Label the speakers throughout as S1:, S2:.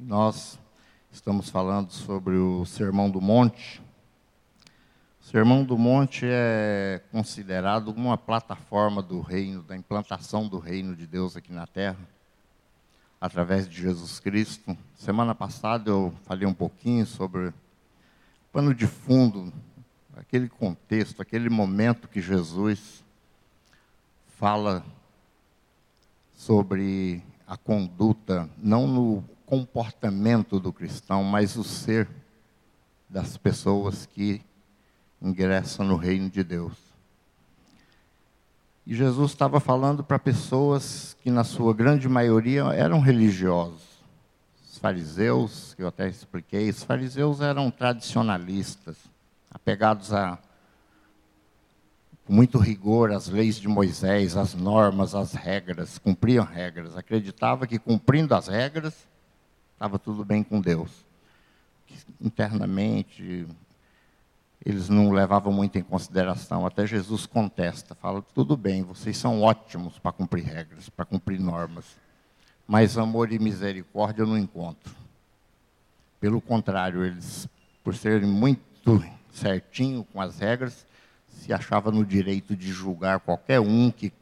S1: Nós estamos falando sobre o Sermão do Monte. O Sermão do Monte é considerado uma plataforma do reino, da implantação do reino de Deus aqui na terra, através de Jesus Cristo. Semana passada eu falei um pouquinho sobre o pano de fundo, aquele contexto, aquele momento que Jesus fala sobre a conduta, não no comportamento do cristão, mas o ser das pessoas que ingressam no reino de Deus. E Jesus estava falando para pessoas que, na sua grande maioria, eram religiosos. Os fariseus, que eu até expliquei, os fariseus eram tradicionalistas, apegados a muito rigor as leis de Moisés, as normas, as regras, cumpriam regras, acreditava que cumprindo as regras estava tudo bem com Deus. Internamente, eles não levavam muito em consideração. Até Jesus contesta, fala: tudo bem, vocês são ótimos para cumprir regras, para cumprir normas, mas amor e misericórdia eu não encontro. Pelo contrário, eles, por serem muito certinho com as regras, se achava no direito de julgar qualquer um que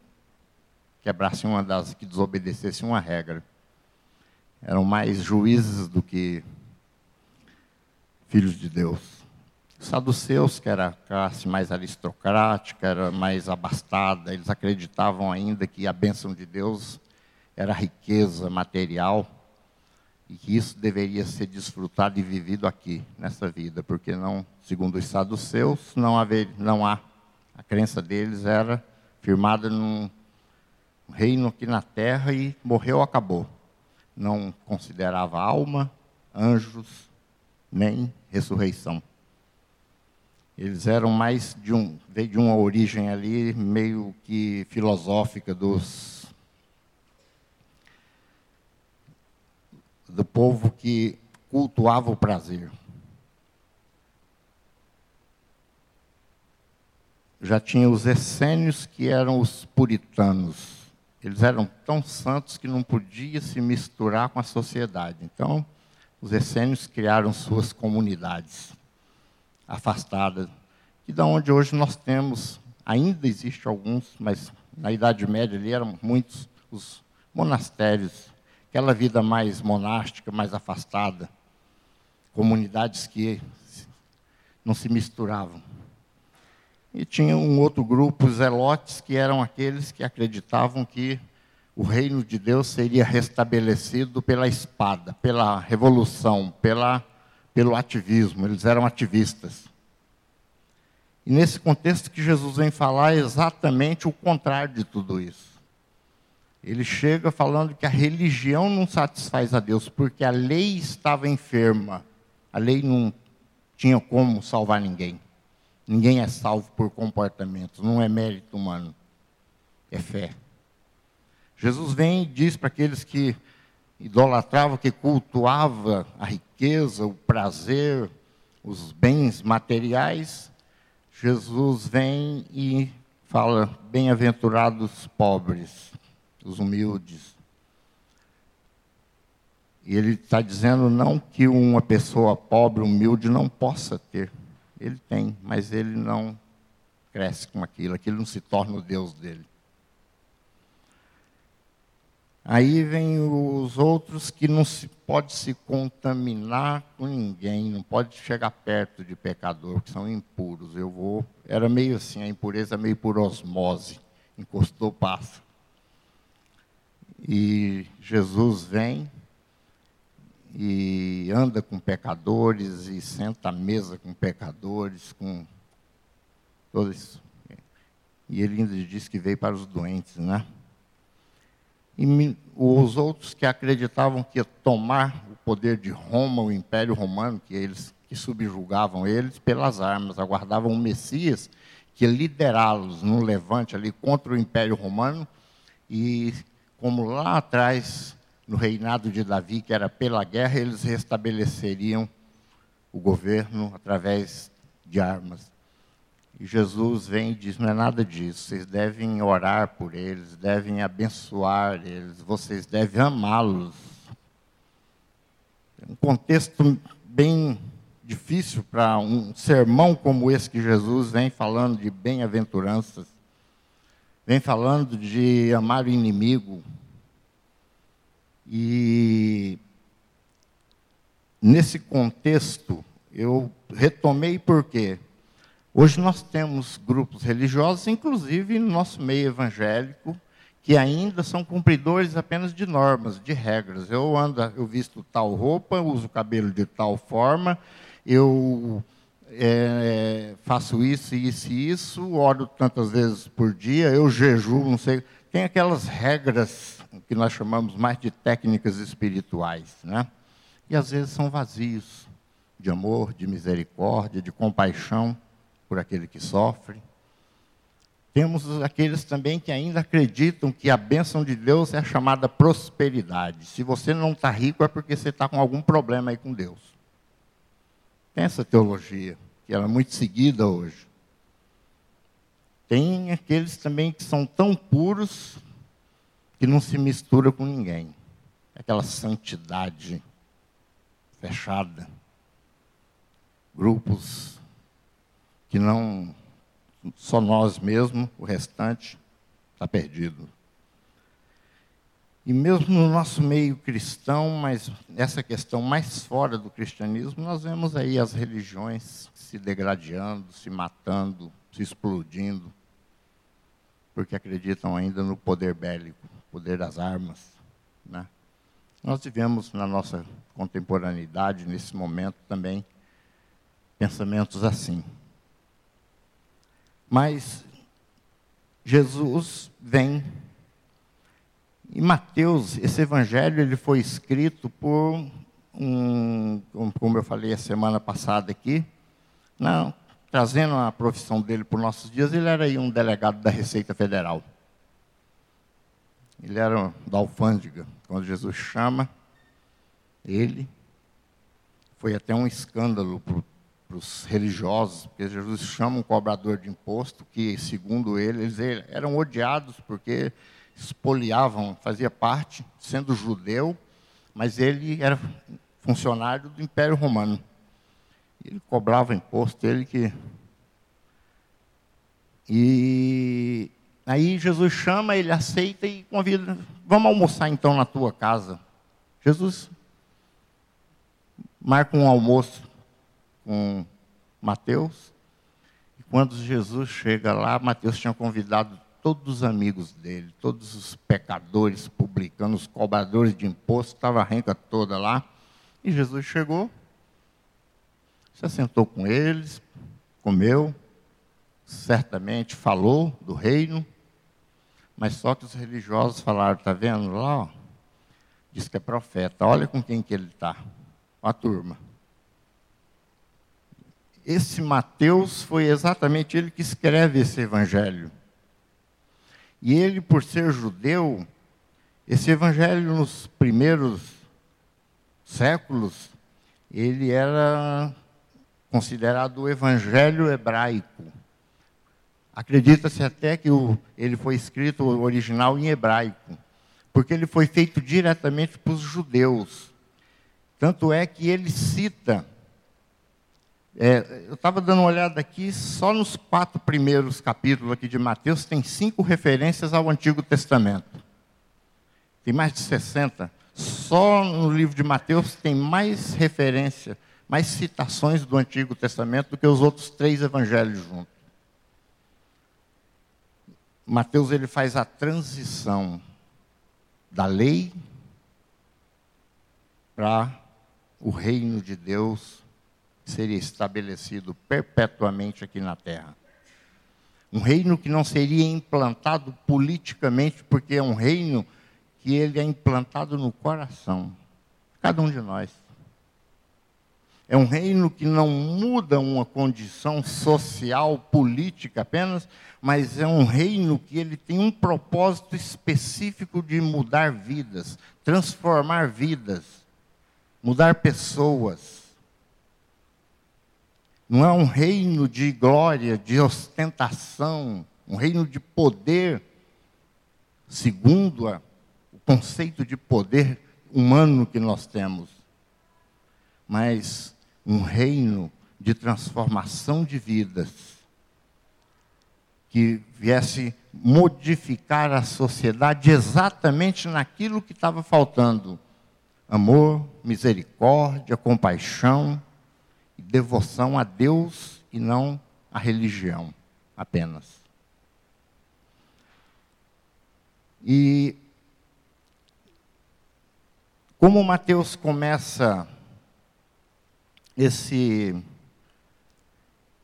S1: quebrasse uma das, que desobedecesse uma regra eram mais juízes do que filhos de Deus. Os saduceus, que era a classe mais aristocrática, era mais abastada, eles acreditavam ainda que a bênção de Deus era riqueza material e que isso deveria ser desfrutado e vivido aqui, nessa vida, porque não, segundo os saduceus, não, haver, não há. A crença deles era firmada num reino aqui na terra e morreu, acabou não considerava alma, anjos, nem ressurreição. Eles eram mais de um, veio de uma origem ali meio que filosófica dos do povo que cultuava o prazer. Já tinha os essênios que eram os puritanos, eles eram tão santos que não podia se misturar com a sociedade. Então, os essênios criaram suas comunidades afastadas, e da onde hoje nós temos, ainda existe alguns, mas na Idade Média ali eram muitos os monastérios, aquela vida mais monástica, mais afastada, comunidades que não se misturavam. E tinha um outro grupo, os zelotes, que eram aqueles que acreditavam que o reino de Deus seria restabelecido pela espada, pela revolução, pela, pelo ativismo. Eles eram ativistas. E nesse contexto que Jesus vem falar é exatamente o contrário de tudo isso. Ele chega falando que a religião não satisfaz a Deus, porque a lei estava enferma. A lei não tinha como salvar ninguém. Ninguém é salvo por comportamento, não é mérito humano, é fé. Jesus vem e diz para aqueles que idolatravam, que cultuavam a riqueza, o prazer, os bens materiais, Jesus vem e fala: bem-aventurados pobres, os humildes. E ele está dizendo não que uma pessoa pobre, humilde, não possa ter. Ele tem, mas ele não cresce com aquilo, aquilo não se torna o Deus dele. Aí vem os outros que não se pode se contaminar com ninguém, não pode chegar perto de pecador, que são impuros. Eu vou, era meio assim, a impureza meio por osmose, encostou, passa. E Jesus vem e anda com pecadores e senta à mesa com pecadores, com tudo isso. E ele ainda diz que veio para os doentes, né? E os outros que acreditavam que ia tomar o poder de Roma, o Império Romano, que eles que subjugavam eles pelas armas, aguardavam um Messias que liderá-los no levante ali contra o Império Romano e como lá atrás no reinado de Davi, que era pela guerra, eles restabeleceriam o governo através de armas. E Jesus vem e diz: não é nada disso, vocês devem orar por eles, devem abençoar eles, vocês devem amá-los. contexto bem difícil para um sermão como esse que Jesus vem falando de bem-aventuranças, vem falando de amar o inimigo. E nesse contexto, eu retomei porque hoje nós temos grupos religiosos, inclusive no nosso meio evangélico, que ainda são cumpridores apenas de normas, de regras. Eu ando, eu visto tal roupa, uso cabelo de tal forma, eu é, faço isso, isso e isso, oro tantas vezes por dia, eu jejuo, não sei. Tem aquelas regras que nós chamamos mais de técnicas espirituais, né? E às vezes são vazios de amor, de misericórdia, de compaixão por aquele que sofre. Temos aqueles também que ainda acreditam que a bênção de Deus é a chamada prosperidade. Se você não está rico é porque você está com algum problema aí com Deus. Tem essa teologia, que ela é muito seguida hoje. Tem aqueles também que são tão puros que não se mistura com ninguém. Aquela santidade fechada. Grupos que não só nós mesmos, o restante está perdido. E mesmo no nosso meio cristão, mas essa questão mais fora do cristianismo, nós vemos aí as religiões se degradando, se matando, se explodindo, porque acreditam ainda no poder bélico, poder das armas. Né? Nós vivemos na nossa contemporaneidade, nesse momento também, pensamentos assim. Mas Jesus vem. E Mateus, esse evangelho, ele foi escrito por um, como eu falei a semana passada aqui, não, trazendo a profissão dele por nossos dias, ele era um delegado da Receita Federal. Ele era da alfândega. Quando Jesus chama ele, foi até um escândalo para para os religiosos, porque Jesus chama um cobrador de imposto, que, segundo ele, eles eram odiados porque espoliavam, fazia parte, sendo judeu, mas ele era funcionário do Império Romano. Ele cobrava imposto, ele que. E aí Jesus chama, ele aceita e convida, vamos almoçar então na tua casa. Jesus marca um almoço com Mateus. E quando Jesus chega lá, Mateus tinha convidado todos os amigos dele, todos os pecadores, publicanos, cobradores de imposto, estava a renca toda lá. E Jesus chegou, se assentou com eles, comeu, certamente falou do reino, mas só que os religiosos falaram, está vendo lá? Ó, diz que é profeta, olha com quem que ele está, a turma. Esse Mateus foi exatamente ele que escreve esse evangelho. E ele, por ser judeu, esse evangelho nos primeiros séculos, ele era considerado o evangelho hebraico. Acredita-se até que o, ele foi escrito original em hebraico, porque ele foi feito diretamente para os judeus. Tanto é que ele cita é, eu estava dando uma olhada aqui, só nos quatro primeiros capítulos aqui de Mateus tem cinco referências ao Antigo Testamento. Tem mais de 60. Só no livro de Mateus tem mais referência, mais citações do Antigo Testamento do que os outros três evangelhos juntos. Mateus ele faz a transição da lei para o reino de Deus seria estabelecido perpetuamente aqui na terra. Um reino que não seria implantado politicamente, porque é um reino que ele é implantado no coração, cada um de nós. É um reino que não muda uma condição social, política apenas, mas é um reino que ele tem um propósito específico de mudar vidas, transformar vidas, mudar pessoas. Não é um reino de glória, de ostentação, um reino de poder, segundo a, o conceito de poder humano que nós temos. mas um reino de transformação de vidas, que viesse modificar a sociedade exatamente naquilo que estava faltando: amor, misericórdia, compaixão devoção a Deus e não a religião apenas. E como Mateus começa esse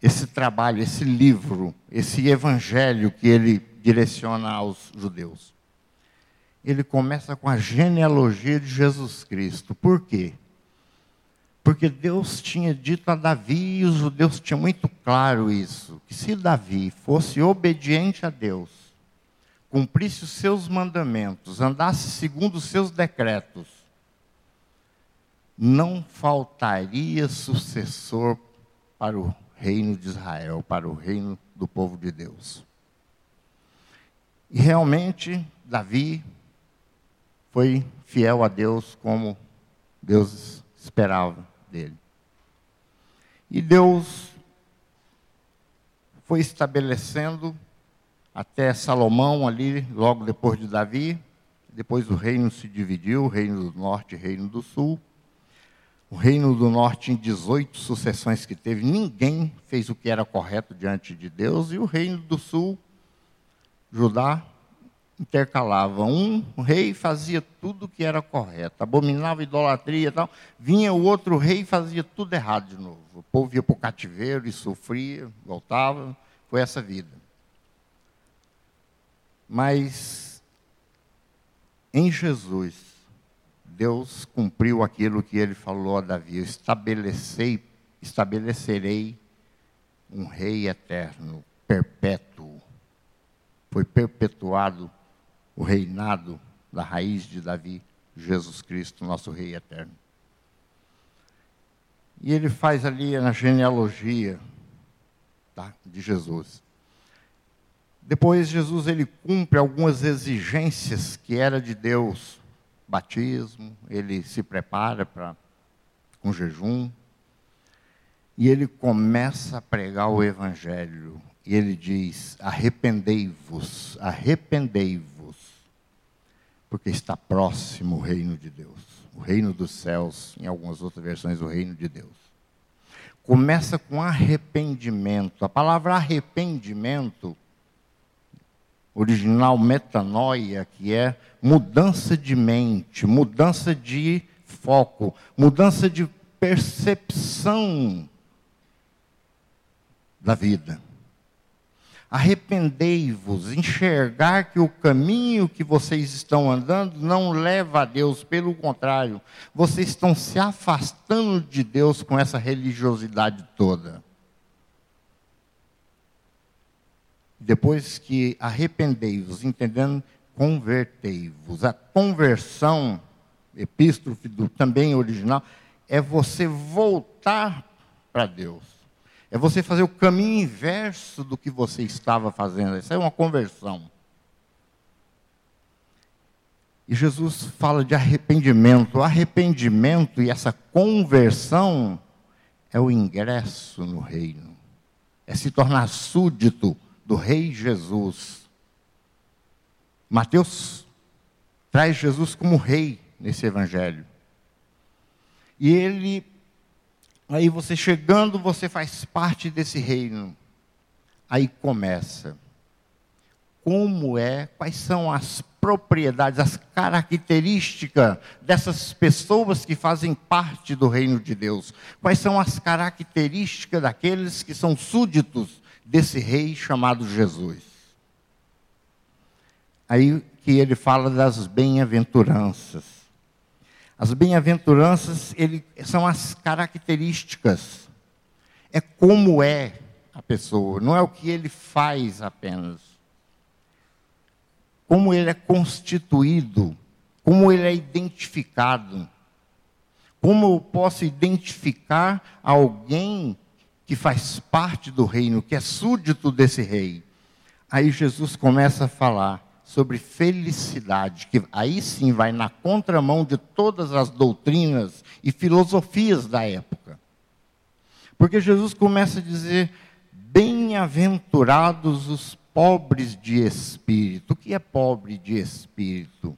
S1: esse trabalho, esse livro, esse evangelho que ele direciona aos judeus. Ele começa com a genealogia de Jesus Cristo. Por quê? Porque Deus tinha dito a Davi, e os judeus tinham muito claro isso, que se Davi fosse obediente a Deus, cumprisse os seus mandamentos, andasse segundo os seus decretos, não faltaria sucessor para o reino de Israel, para o reino do povo de Deus. E realmente, Davi foi fiel a Deus como Deus esperava dele. E Deus foi estabelecendo até Salomão ali, logo depois de Davi. Depois o reino se dividiu, o reino do norte e reino do sul. O reino do norte, em 18 sucessões que teve, ninguém fez o que era correto diante de Deus, e o reino do sul, Judá, intercalava. Um rei fazia tudo que era correto, abominava idolatria e tal. Vinha o outro rei e fazia tudo errado de novo. O povo ia para o cativeiro e sofria, voltava. Foi essa vida. Mas em Jesus, Deus cumpriu aquilo que ele falou a Davi: estabelecei, estabelecerei um rei eterno, perpétuo. Foi perpetuado o reinado da raiz de Davi, Jesus Cristo, nosso rei eterno. E ele faz ali na genealogia tá, de Jesus. Depois Jesus ele cumpre algumas exigências que era de Deus batismo, ele se prepara para um jejum e ele começa a pregar o evangelho. E ele diz: "Arrependei-vos, arrependei-vos, porque está próximo o reino de Deus, o reino dos céus, em algumas outras versões o reino de Deus." Começa com arrependimento. A palavra arrependimento original metanoia, que é mudança de mente, mudança de foco, mudança de percepção da vida. Arrependei-vos, enxergar que o caminho que vocês estão andando não leva a Deus, pelo contrário, vocês estão se afastando de Deus com essa religiosidade toda. Depois que arrependei-vos, entendendo, convertei-vos. A conversão, epístrofe do também original, é você voltar para Deus. É você fazer o caminho inverso do que você estava fazendo. Isso é uma conversão. E Jesus fala de arrependimento. O arrependimento e essa conversão é o ingresso no reino. É se tornar súdito do Rei Jesus. Mateus traz Jesus como rei nesse evangelho. E ele, aí você chegando, você faz parte desse reino. Aí começa. Como é, quais são as propriedades, as características dessas pessoas que fazem parte do reino de Deus? Quais são as características daqueles que são súditos desse rei chamado Jesus. Aí que ele fala das bem-aventuranças. As bem-aventuranças são as características. É como é a pessoa, não é o que ele faz apenas. Como ele é constituído, como ele é identificado. Como eu posso identificar alguém que faz parte do reino, que é súdito desse rei. Aí Jesus começa a falar sobre felicidade, que aí sim vai na contramão de todas as doutrinas e filosofias da época. Porque Jesus começa a dizer: Bem-aventurados os pobres de espírito. O que é pobre de espírito?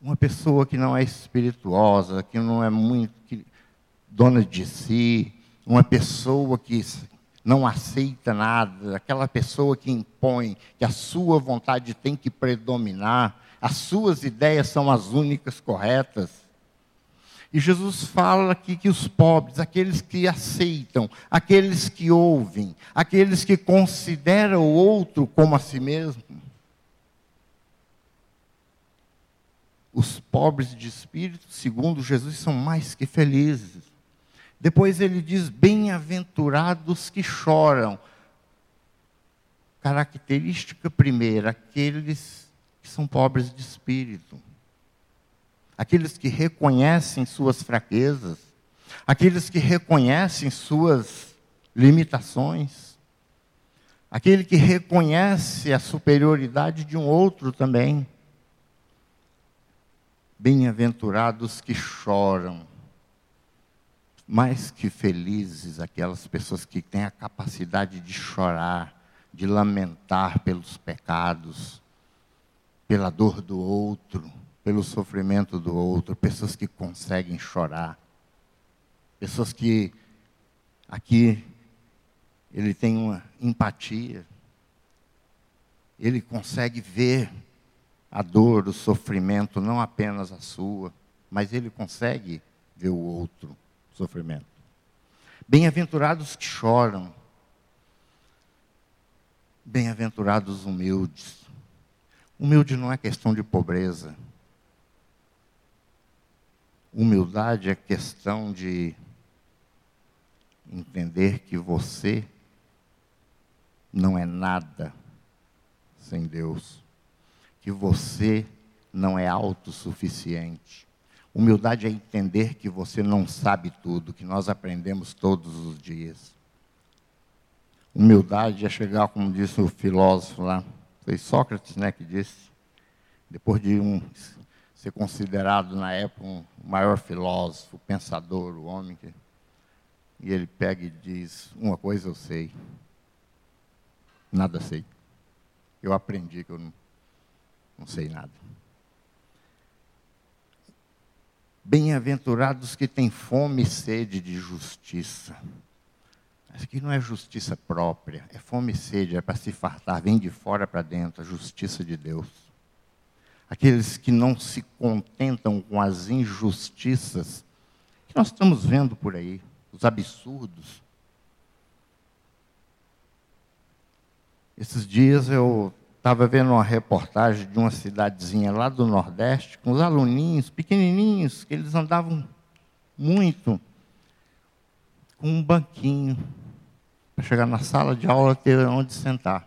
S1: Uma pessoa que não é espirituosa, que não é muito que, dona de si, uma pessoa que não aceita nada, aquela pessoa que impõe que a sua vontade tem que predominar, as suas ideias são as únicas corretas. E Jesus fala aqui que os pobres, aqueles que aceitam, aqueles que ouvem, aqueles que consideram o outro como a si mesmo, os pobres de espírito, segundo Jesus, são mais que felizes. Depois ele diz: Bem-aventurados que choram. Característica primeira, aqueles que são pobres de espírito. Aqueles que reconhecem suas fraquezas, aqueles que reconhecem suas limitações, aquele que reconhece a superioridade de um outro também. Bem-aventurados que choram mais que felizes aquelas pessoas que têm a capacidade de chorar, de lamentar pelos pecados, pela dor do outro, pelo sofrimento do outro, pessoas que conseguem chorar, pessoas que aqui ele tem uma empatia, ele consegue ver a dor, o sofrimento, não apenas a sua, mas ele consegue ver o outro sofrimento. Bem-aventurados que choram. Bem-aventurados humildes. Humilde não é questão de pobreza. Humildade é questão de entender que você não é nada sem Deus, que você não é autossuficiente, Humildade é entender que você não sabe tudo, que nós aprendemos todos os dias. Humildade é chegar, como disse o filósofo lá, foi Sócrates né, que disse, depois de um, ser considerado na época um maior filósofo, pensador, o homem que. E ele pega e diz: Uma coisa eu sei, nada sei. Eu aprendi que eu não, não sei nada. Bem-aventurados que têm fome e sede de justiça. Isso aqui não é justiça própria, é fome e sede, é para se fartar, vem de fora para dentro, a justiça de Deus. Aqueles que não se contentam com as injustiças que nós estamos vendo por aí, os absurdos. Esses dias eu Estava vendo uma reportagem de uma cidadezinha lá do Nordeste, com os aluninhos pequenininhos, que eles andavam muito, com um banquinho, para chegar na sala de aula ter onde sentar.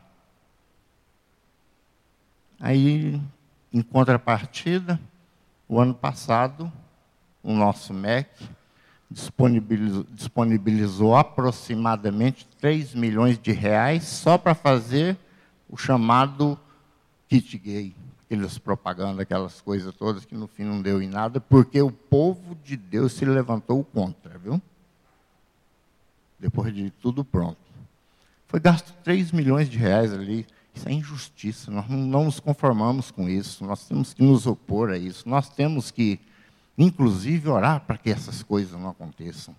S1: Aí, em contrapartida, o ano passado, o nosso MEC disponibilizou, disponibilizou aproximadamente 3 milhões de reais só para fazer o chamado kit gay, aquelas propagandas, aquelas coisas todas que no fim não deu em nada, porque o povo de Deus se levantou contra, viu? Depois de tudo pronto. Foi gasto 3 milhões de reais ali. Isso é injustiça, nós não nos conformamos com isso, nós temos que nos opor a isso, nós temos que, inclusive, orar para que essas coisas não aconteçam.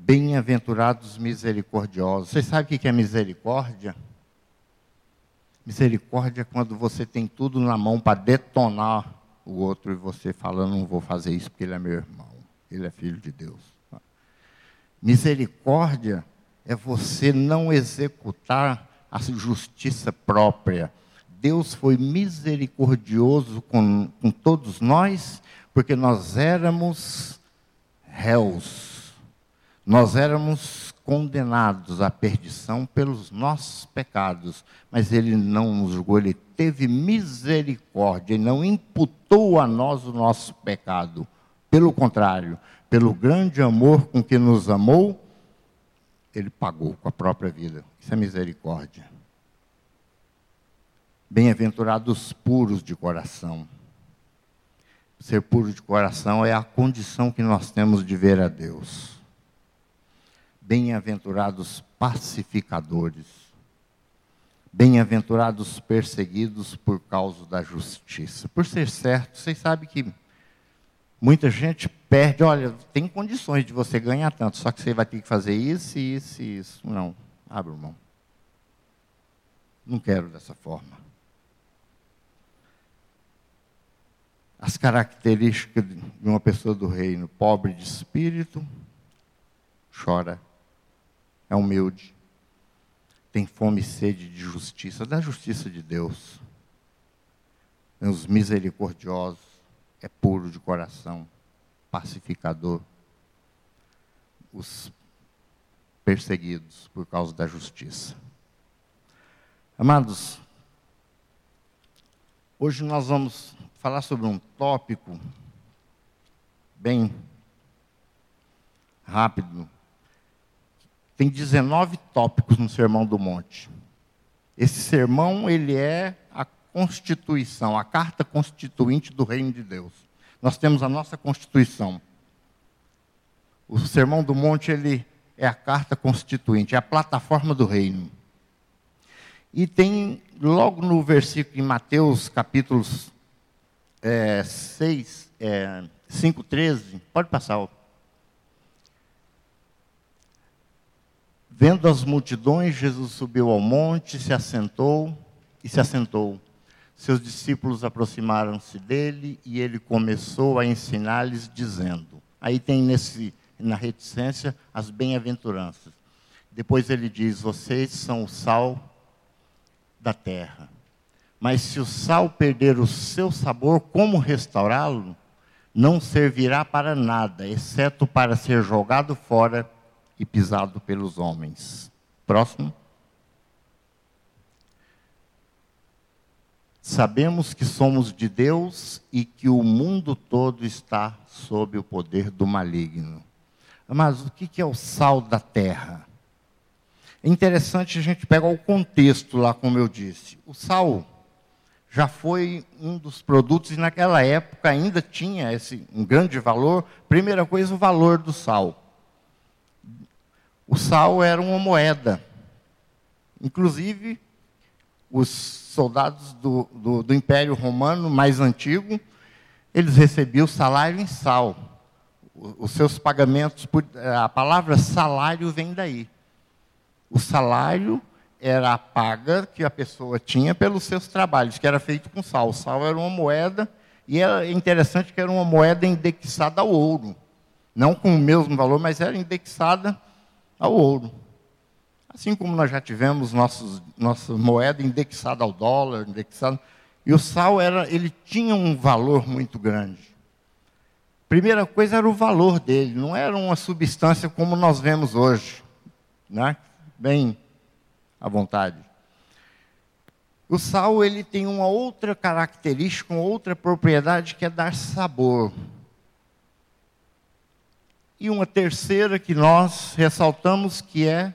S1: Bem-aventurados misericordiosos. Vocês sabem o que é misericórdia? Misericórdia é quando você tem tudo na mão para detonar o outro e você fala, não vou fazer isso porque ele é meu irmão, ele é filho de Deus. Misericórdia é você não executar a justiça própria. Deus foi misericordioso com, com todos nós, porque nós éramos réus nós éramos condenados à perdição pelos nossos pecados, mas ele não nos julgou, ele teve misericórdia e não imputou a nós o nosso pecado. Pelo contrário, pelo grande amor com que nos amou, ele pagou com a própria vida. Isso é misericórdia. Bem-aventurados puros de coração. Ser puro de coração é a condição que nós temos de ver a Deus. Bem-aventurados pacificadores. Bem-aventurados perseguidos por causa da justiça. Por ser certo, vocês sabem que muita gente perde, olha, tem condições de você ganhar tanto, só que você vai ter que fazer isso, isso e isso. Não, abre mão. Não quero dessa forma. as características de uma pessoa do reino: pobre de espírito, chora, é humilde, tem fome e sede de justiça, da justiça de Deus. É os misericordiosos, é puro de coração, pacificador. Os perseguidos por causa da justiça. Amados, hoje nós vamos falar sobre um tópico bem rápido. Tem 19 tópicos no Sermão do Monte. Esse sermão, ele é a constituição, a carta constituinte do reino de Deus. Nós temos a nossa constituição. O Sermão do Monte, ele é a carta constituinte, é a plataforma do reino. E tem, logo no versículo em Mateus, capítulos é, 6, é, 5,13, pode passar. Vendo as multidões, Jesus subiu ao monte, se assentou e se assentou. Seus discípulos aproximaram-se dele e ele começou a ensinar-lhes, dizendo: Aí tem nesse, na reticência as bem-aventuranças. Depois ele diz: Vocês são o sal da terra. Mas se o sal perder o seu sabor, como restaurá-lo? Não servirá para nada, exceto para ser jogado fora e pisado pelos homens. Próximo. Sabemos que somos de Deus e que o mundo todo está sob o poder do maligno. Mas o que é o sal da terra? É interessante a gente pegar o contexto lá, como eu disse. O sal já foi um dos produtos, e naquela época ainda tinha esse, um grande valor. Primeira coisa, o valor do sal. O sal era uma moeda. Inclusive, os soldados do, do, do Império Romano mais antigo, eles recebiam salário em sal. Os seus pagamentos, a palavra salário vem daí. O salário era a paga que a pessoa tinha pelos seus trabalhos, que era feito com sal. O sal era uma moeda, e é interessante que era uma moeda indexada ao ouro. Não com o mesmo valor, mas era indexada ao ouro. Assim como nós já tivemos nossos, nossa moeda indexada ao dólar, indexada. E o sal era, ele tinha um valor muito grande. Primeira coisa era o valor dele, não era uma substância como nós vemos hoje, né? Bem à vontade. O sal ele tem uma outra característica, uma outra propriedade que é dar sabor. E uma terceira que nós ressaltamos que é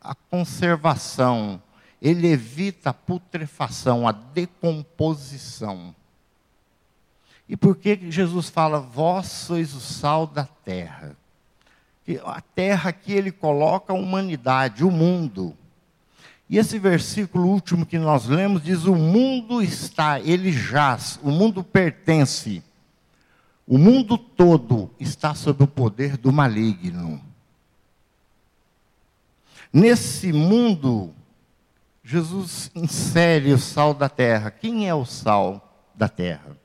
S1: a conservação. Ele evita a putrefação, a decomposição. E por que Jesus fala, vós sois o sal da terra? A terra que ele coloca a humanidade, o mundo. E esse versículo último que nós lemos diz: O mundo está, ele jaz, o mundo pertence. O mundo todo está sob o poder do maligno. Nesse mundo, Jesus insere o sal da terra. Quem é o sal da terra?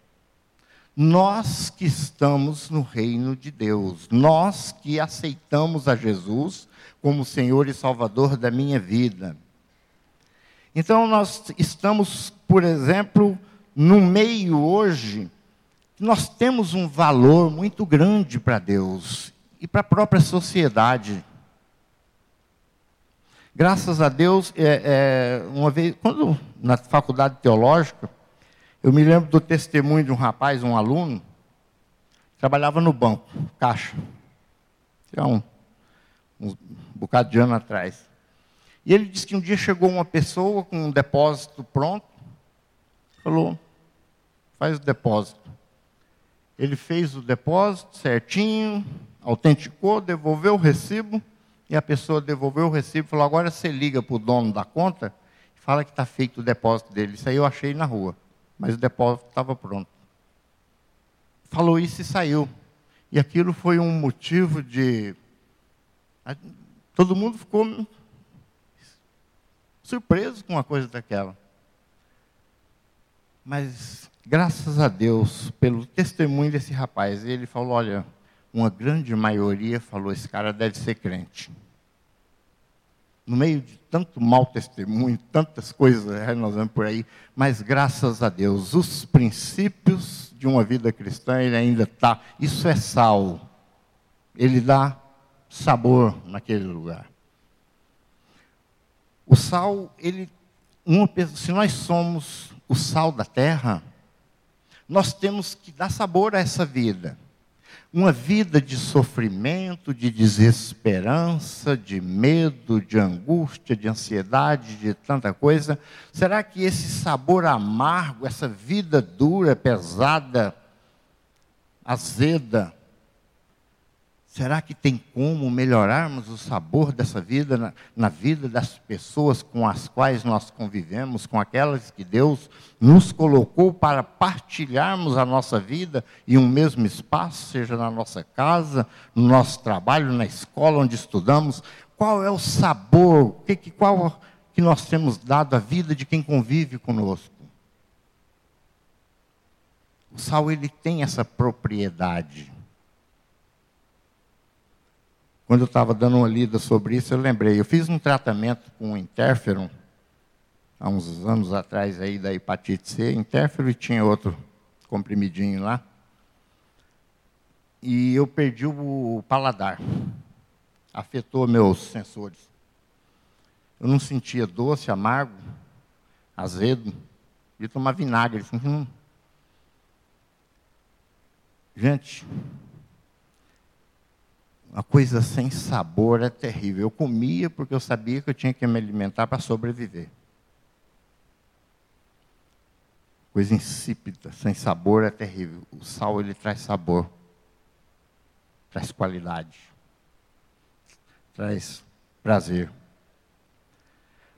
S1: Nós que estamos no reino de Deus, nós que aceitamos a Jesus como Senhor e Salvador da minha vida. Então, nós estamos, por exemplo, no meio hoje, nós temos um valor muito grande para Deus e para a própria sociedade. Graças a Deus, é, é, uma vez, quando na faculdade teológica, eu me lembro do testemunho de um rapaz, um aluno, trabalhava no banco, caixa. Tinha um, um bocado de ano atrás. E ele disse que um dia chegou uma pessoa com um depósito pronto, falou, faz o depósito. Ele fez o depósito certinho, autenticou, devolveu o recibo, e a pessoa devolveu o recibo e falou, agora você liga para o dono da conta e fala que está feito o depósito dele. Isso aí eu achei na rua, mas o depósito estava pronto. Falou isso e saiu. E aquilo foi um motivo de. Todo mundo ficou surpreso com uma coisa daquela. Mas, graças a Deus, pelo testemunho desse rapaz, ele falou: olha, uma grande maioria falou: esse cara deve ser crente. No meio de tanto mau testemunho, tantas coisas né, nós por aí, mas graças a Deus, os princípios de uma vida cristã, ele ainda está. Isso é sal. Ele dá sabor naquele lugar. O sal, ele, uma, se nós somos o sal da terra, nós temos que dar sabor a essa vida. Uma vida de sofrimento, de desesperança, de medo, de angústia, de ansiedade, de tanta coisa. Será que esse sabor amargo, essa vida dura, pesada, azeda, Será que tem como melhorarmos o sabor dessa vida na, na, vida das pessoas com as quais nós convivemos, com aquelas que Deus nos colocou para partilharmos a nossa vida em um mesmo espaço, seja na nossa casa, no nosso trabalho, na escola onde estudamos? Qual é o sabor, que, que, qual que nós temos dado à vida de quem convive conosco? O sal ele tem essa propriedade quando eu estava dando uma lida sobre isso, eu lembrei. Eu fiz um tratamento com interferon, há uns anos atrás, aí, da hepatite C. Interferon e tinha outro comprimidinho lá. E eu perdi o paladar. Afetou meus sensores. Eu não sentia doce, amargo, azedo. E tomar vinagre. Hum. Gente, uma coisa sem sabor é terrível. Eu comia porque eu sabia que eu tinha que me alimentar para sobreviver. Coisa insípida, sem sabor é terrível. O sal ele traz sabor, traz qualidade, traz prazer.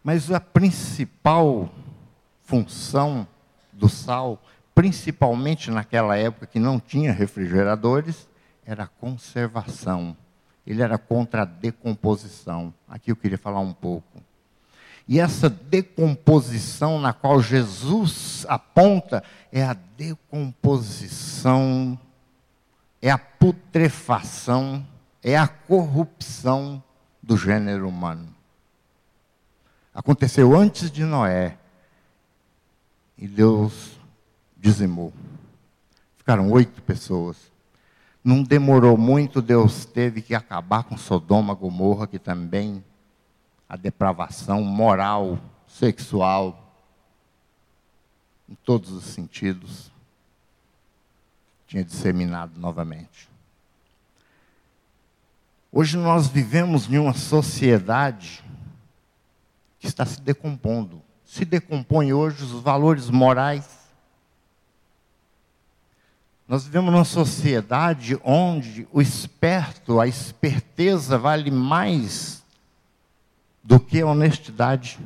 S1: Mas a principal função do sal, principalmente naquela época que não tinha refrigeradores, era a conservação ele era contra a decomposição. Aqui eu queria falar um pouco. E essa decomposição na qual Jesus aponta é a decomposição, é a putrefação, é a corrupção do gênero humano. Aconteceu antes de Noé. E Deus dizimou. Ficaram oito pessoas. Não demorou muito, Deus teve que acabar com Sodoma, Gomorra, que também a depravação moral, sexual, em todos os sentidos, tinha disseminado novamente. Hoje nós vivemos em uma sociedade que está se decompondo. Se decompõe hoje os valores morais, nós vivemos numa sociedade onde o esperto, a esperteza vale mais do que a honestidade.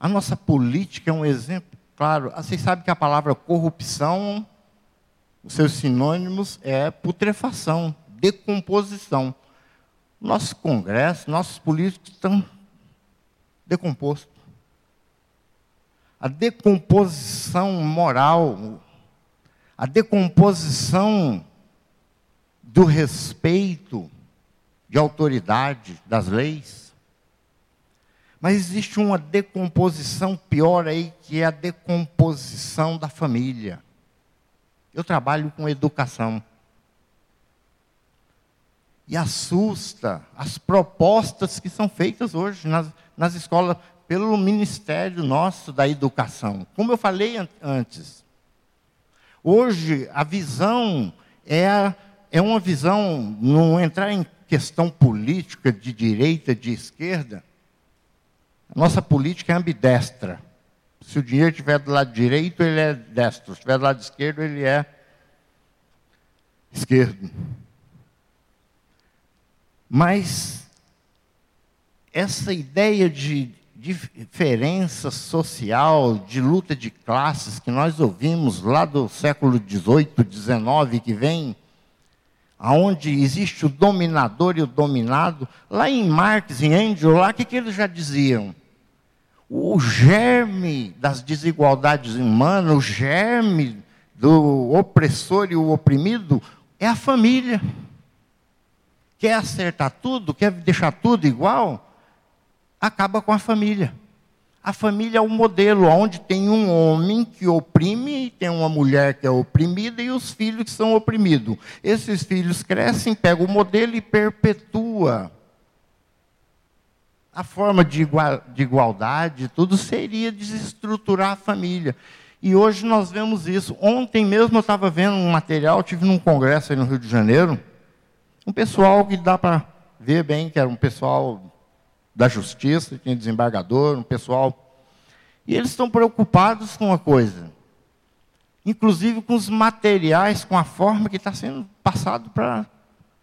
S1: A nossa política é um exemplo claro. Ah, vocês sabem que a palavra corrupção, os seus sinônimos é putrefação, decomposição. Nosso Congresso, nossos políticos estão decompostos. A decomposição moral, a decomposição do respeito de autoridade das leis. Mas existe uma decomposição pior aí, que é a decomposição da família. Eu trabalho com educação. E assusta as propostas que são feitas hoje nas, nas escolas pelo Ministério nosso da Educação. Como eu falei antes, Hoje, a visão é, é uma visão, não entrar em questão política de direita, de esquerda. A nossa política é ambidestra. Se o dinheiro estiver do lado direito, ele é destro. Se estiver do lado esquerdo, ele é esquerdo. Mas essa ideia de diferença social, de luta de classes que nós ouvimos lá do século XVIII, XIX, que vem, aonde existe o dominador e o dominado, lá em Marx, em Engels, lá o que, que eles já diziam? O germe das desigualdades humanas, o germe do opressor e o oprimido é a família. Quer acertar tudo, quer deixar tudo igual? Acaba com a família. A família é o modelo onde tem um homem que oprime, tem uma mulher que é oprimida e os filhos que são oprimidos. Esses filhos crescem, pegam o modelo e perpetua. A forma de, de igualdade, tudo seria desestruturar a família. E hoje nós vemos isso. Ontem mesmo eu estava vendo um material, tive num congresso aí no Rio de Janeiro, um pessoal que dá para ver bem, que era um pessoal da justiça, tinha desembargador, um pessoal. E eles estão preocupados com uma coisa, inclusive com os materiais, com a forma que está sendo passado para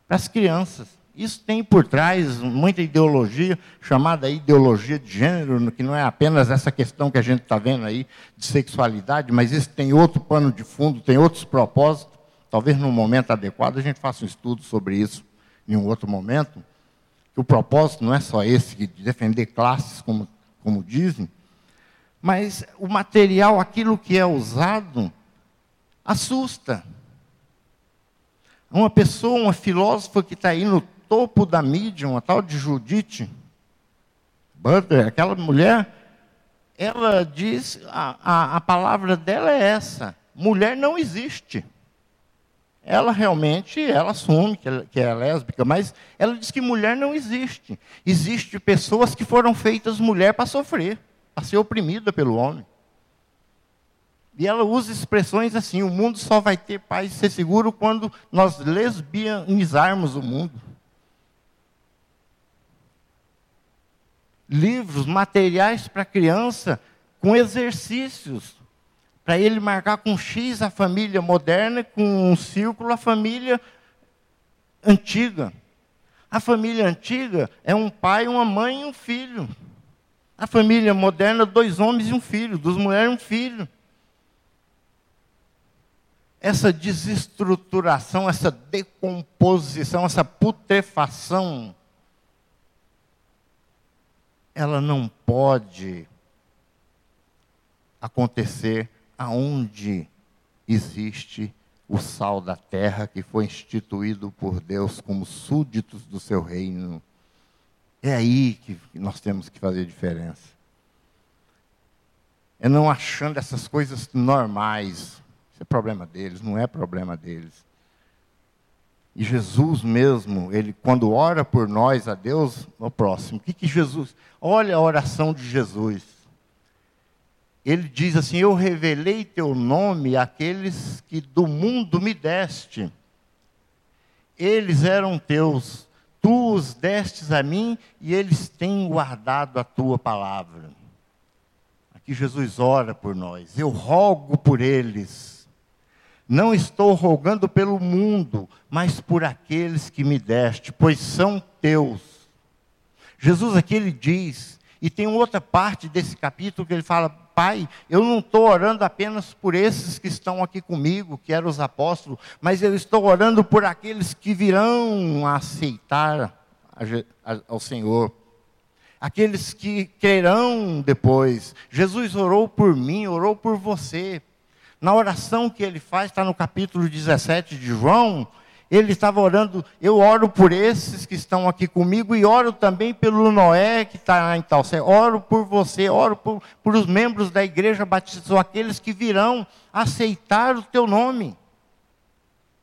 S1: as crianças. Isso tem por trás muita ideologia, chamada ideologia de gênero, que não é apenas essa questão que a gente está vendo aí de sexualidade, mas isso tem outro pano de fundo, tem outros propósitos. Talvez num momento adequado a gente faça um estudo sobre isso em um outro momento o propósito não é só esse, de defender classes, como, como dizem, mas o material, aquilo que é usado, assusta. Uma pessoa, uma filósofa que está aí no topo da mídia, uma tal de Judith Butler, aquela mulher, ela diz, a, a, a palavra dela é essa: mulher não existe ela realmente ela assume que, que é lésbica, mas ela diz que mulher não existe. Existem pessoas que foram feitas mulher para sofrer, para ser oprimida pelo homem. E ela usa expressões assim: o mundo só vai ter paz e ser seguro quando nós lesbianizarmos o mundo. Livros, materiais para criança, com exercícios para ele marcar com X a família moderna, com um círculo a família antiga. A família antiga é um pai, uma mãe e um filho. A família moderna, dois homens e um filho, duas mulheres e um filho. Essa desestruturação, essa decomposição, essa putrefação, ela não pode acontecer aonde existe o sal da terra que foi instituído por Deus como súditos do seu reino. É aí que nós temos que fazer diferença. É não achando essas coisas normais. Isso é problema deles, não é problema deles. E Jesus mesmo, ele quando ora por nós a Deus, o próximo. O que que Jesus? Olha a oração de Jesus ele diz assim: Eu revelei teu nome àqueles que do mundo me deste. Eles eram teus, tu os destes a mim e eles têm guardado a tua palavra. Aqui Jesus ora por nós. Eu rogo por eles. Não estou rogando pelo mundo, mas por aqueles que me deste, pois são teus. Jesus aqui ele diz, e tem outra parte desse capítulo que ele fala: Pai, eu não estou orando apenas por esses que estão aqui comigo, que eram os apóstolos, mas eu estou orando por aqueles que virão a aceitar ao Senhor. Aqueles que crerão depois. Jesus orou por mim, orou por você. Na oração que ele faz, está no capítulo 17 de João, ele estava orando, eu oro por esses que estão aqui comigo e oro também pelo Noé que está em tal Oro por você, oro por, por os membros da igreja batista, são aqueles que virão aceitar o teu nome.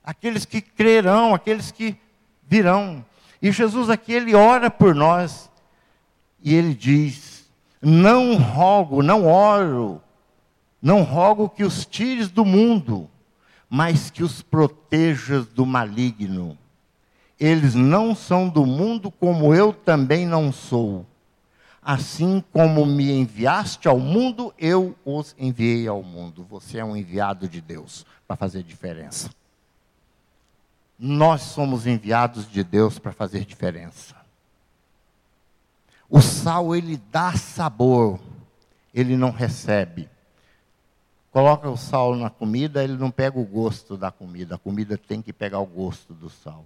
S1: Aqueles que crerão, aqueles que virão. E Jesus aqui, ele ora por nós. E ele diz: Não rogo, não oro, não rogo que os tires do mundo mas que os protejas do maligno. Eles não são do mundo, como eu também não sou. Assim como me enviaste ao mundo, eu os enviei ao mundo. Você é um enviado de Deus para fazer diferença. Nós somos enviados de Deus para fazer diferença. O sal, ele dá sabor, ele não recebe. Coloca o sal na comida, ele não pega o gosto da comida. A comida tem que pegar o gosto do sal.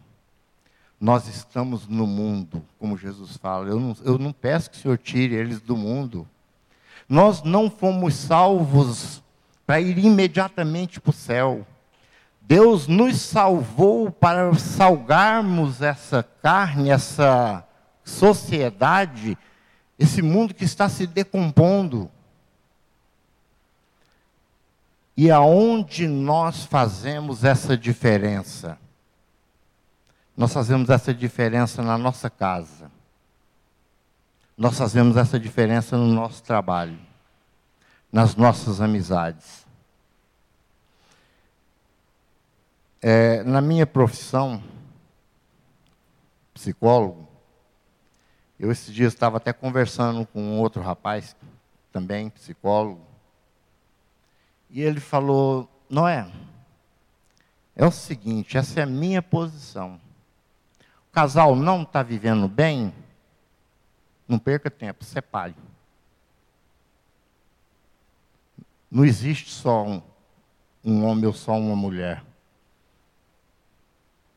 S1: Nós estamos no mundo, como Jesus fala. Eu não, eu não peço que o Senhor tire eles do mundo. Nós não fomos salvos para ir imediatamente para o céu. Deus nos salvou para salgarmos essa carne, essa sociedade, esse mundo que está se decompondo. E aonde nós fazemos essa diferença? Nós fazemos essa diferença na nossa casa. Nós fazemos essa diferença no nosso trabalho, nas nossas amizades. É, na minha profissão, psicólogo, eu esses dias estava até conversando com um outro rapaz, também psicólogo, e ele falou: Noé, é o seguinte, essa é a minha posição casal não está vivendo bem, não perca tempo, separe. Não existe só um, um homem ou só uma mulher.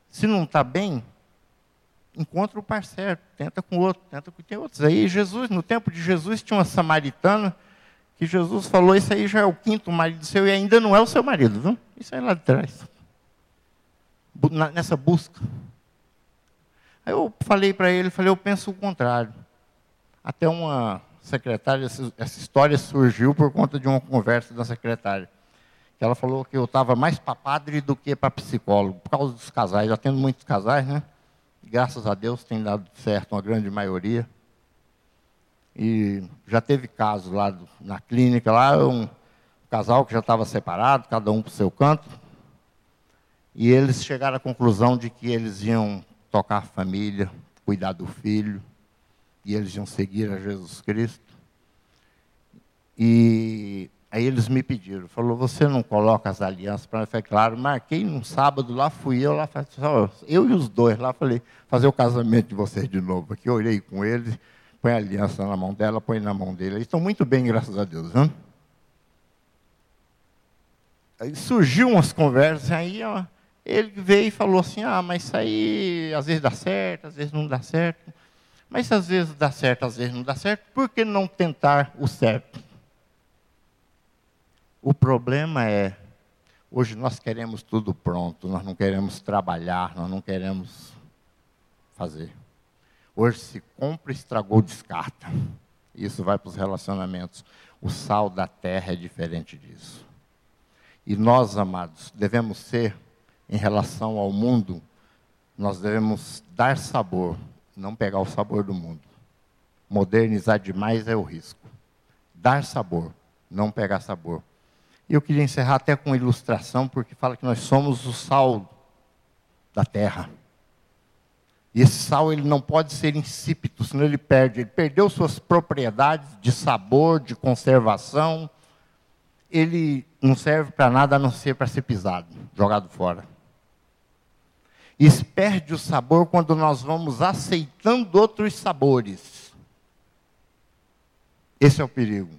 S1: Se não está bem, encontra o parceiro, tenta com outro, tenta com tem outros. Aí Jesus, no tempo de Jesus, tinha uma samaritana que Jesus falou, isso aí já é o quinto marido seu e ainda não é o seu marido, viu? Isso aí lá de trás. Nessa busca. Aí eu falei para ele, falei, eu penso o contrário. Até uma secretária, essa história surgiu por conta de uma conversa da secretária. Que ela falou que eu estava mais para padre do que para psicólogo, por causa dos casais. Já tendo muitos casais, né? Graças a Deus tem dado certo uma grande maioria. E já teve casos lá do, na clínica, lá um casal que já estava separado, cada um para o seu canto. E eles chegaram à conclusão de que eles iam tocar a família, cuidar do filho, e eles iam seguir a Jesus Cristo. E aí eles me pediram, falou, você não coloca as alianças para mim? Eu falei, claro, marquei num sábado lá, fui eu lá, eu e os dois lá, falei, fazer o casamento de vocês de novo aqui, eu olhei com eles, põe a aliança na mão dela, põe na mão dele. Eles estão muito bem, graças a Deus. Hein? Aí surgiu umas conversas, aí ó, ele veio e falou assim: ah, mas isso aí às vezes dá certo, às vezes não dá certo. Mas às vezes dá certo, às vezes não dá certo, por que não tentar o certo? O problema é, hoje nós queremos tudo pronto, nós não queremos trabalhar, nós não queremos fazer. Hoje se compra, estragou, descarta. Isso vai para os relacionamentos. O sal da terra é diferente disso. E nós, amados, devemos ser em relação ao mundo, nós devemos dar sabor, não pegar o sabor do mundo. Modernizar demais é o risco. Dar sabor, não pegar sabor. E eu queria encerrar até com uma ilustração, porque fala que nós somos o sal da terra. E esse sal ele não pode ser insípido, senão ele perde. Ele perdeu suas propriedades de sabor, de conservação. Ele não serve para nada a não ser para ser pisado, jogado fora. E perde o sabor quando nós vamos aceitando outros sabores. Esse é o perigo.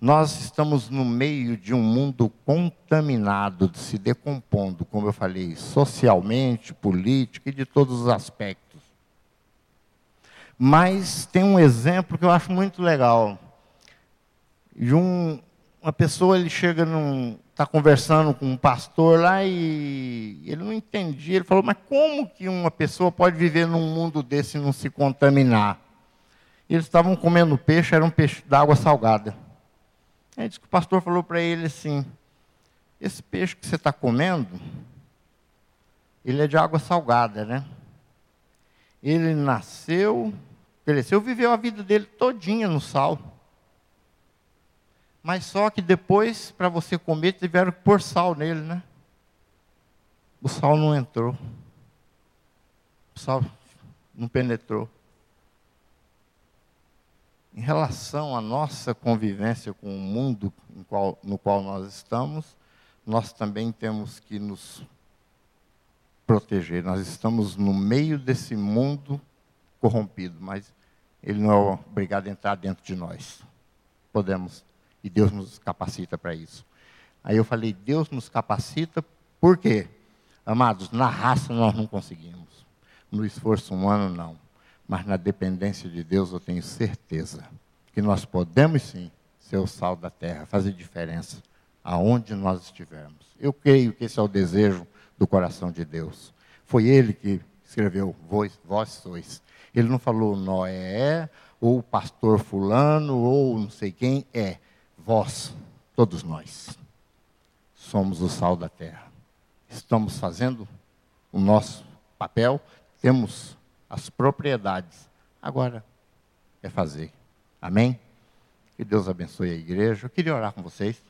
S1: Nós estamos no meio de um mundo contaminado, se decompondo, como eu falei, socialmente, político e de todos os aspectos. Mas tem um exemplo que eu acho muito legal. De um, uma pessoa, ele chega está conversando com um pastor lá e ele não entendia. Ele falou, mas como que uma pessoa pode viver num mundo desse e não se contaminar? E eles estavam comendo peixe, era um peixe d'água salgada. Aí disse que o pastor falou para ele assim, esse peixe que você está comendo, ele é de água salgada, né? Ele nasceu, cresceu, viveu a vida dele todinha no sal. Mas só que depois, para você comer, tiveram que pôr sal nele, né? o sal não entrou. O sal não penetrou. Em relação à nossa convivência com o mundo qual, no qual nós estamos, nós também temos que nos proteger. Nós estamos no meio desse mundo corrompido, mas ele não é obrigado a entrar dentro de nós. Podemos, e Deus nos capacita para isso. Aí eu falei, Deus nos capacita, por quê? Amados, na raça nós não conseguimos. No esforço humano, não. Mas na dependência de Deus eu tenho certeza que nós podemos sim ser o sal da terra, fazer diferença aonde nós estivermos. Eu creio que esse é o desejo do coração de Deus. Foi ele que escreveu, vós, vós sois. Ele não falou Noé, ou pastor fulano, ou não sei quem, é vós, todos nós. Somos o sal da terra. Estamos fazendo o nosso papel, temos as propriedades. Agora é fazer. Amém? Que Deus abençoe a igreja. Eu queria orar com vocês.